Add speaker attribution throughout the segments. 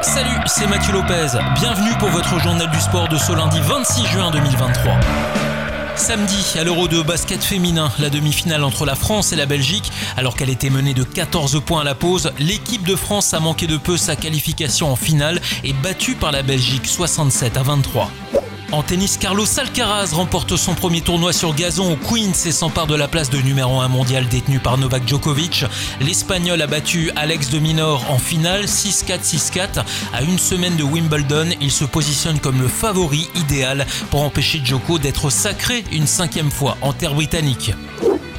Speaker 1: Salut, c'est Mathieu Lopez. Bienvenue pour votre journal du sport de ce lundi 26 juin 2023. Samedi, à l'Euro de basket féminin, la demi-finale entre la France et la Belgique, alors qu'elle était menée de 14 points à la pause, l'équipe de France a manqué de peu sa qualification en finale et battue par la Belgique 67 à 23. En tennis, Carlos Alcaraz remporte son premier tournoi sur gazon au Queens et s'empare de la place de numéro 1 mondial détenue par Novak Djokovic. L'Espagnol a battu Alex de Minor en finale 6-4, 6-4. À une semaine de Wimbledon, il se positionne comme le favori idéal pour empêcher Djoko d'être sacré une cinquième fois en terre britannique.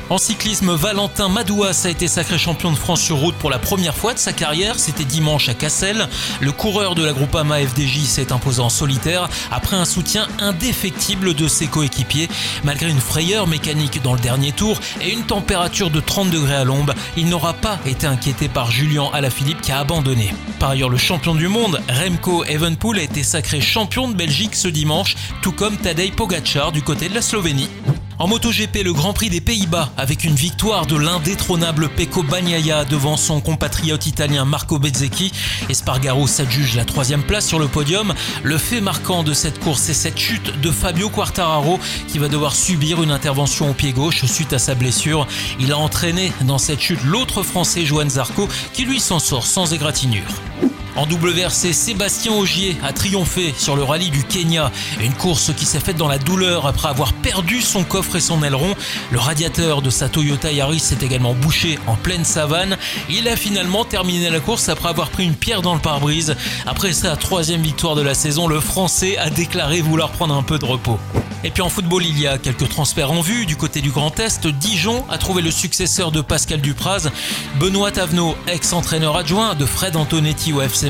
Speaker 1: En cyclisme, Valentin Madouas a été sacré champion de France sur route pour la première fois de sa carrière. C'était dimanche à Cassel. Le coureur de la Groupama FDJ s'est imposé en solitaire après un soutien indéfectible de ses coéquipiers. Malgré une frayeur mécanique dans le dernier tour et une température de 30 degrés à l'ombre, il n'aura pas été inquiété par Julien Alaphilippe qui a abandonné. Par ailleurs, le champion du monde, Remco Evenpool, a été sacré champion de Belgique ce dimanche, tout comme Tadej Pogacar du côté de la Slovénie. En MotoGP, le Grand Prix des Pays-Bas, avec une victoire de l'indétrônable Pecco Bagnaia devant son compatriote italien Marco Bezzecchi. Espargaro s'adjuge la troisième place sur le podium. Le fait marquant de cette course, c'est cette chute de Fabio Quartararo qui va devoir subir une intervention au pied gauche suite à sa blessure. Il a entraîné dans cette chute l'autre Français Johan Zarco qui lui s'en sort sans égratignure. En WRC, Sébastien Augier a triomphé sur le rallye du Kenya. Une course qui s'est faite dans la douleur après avoir perdu son coffre et son aileron. Le radiateur de sa Toyota Yaris s'est également bouché en pleine savane. Il a finalement terminé la course après avoir pris une pierre dans le pare-brise. Après sa troisième victoire de la saison, le Français a déclaré vouloir prendre un peu de repos. Et puis en football, il y a quelques transferts en vue. Du côté du Grand Est, Dijon a trouvé le successeur de Pascal Dupraz. Benoît Tavenot, ex-entraîneur adjoint de Fred Antonetti au FC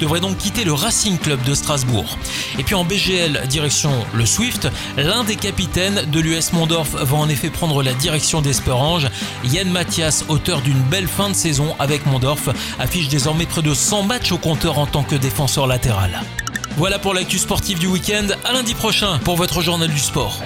Speaker 1: Devrait donc quitter le Racing Club de Strasbourg. Et puis en BGL, direction le Swift, l'un des capitaines de l'US Mondorf va en effet prendre la direction d'Esperange. Yann Mathias, auteur d'une belle fin de saison avec Mondorf, affiche désormais près de 100 matchs au compteur en tant que défenseur latéral. Voilà pour l'actu sportif du week-end. À lundi prochain pour votre journal du sport.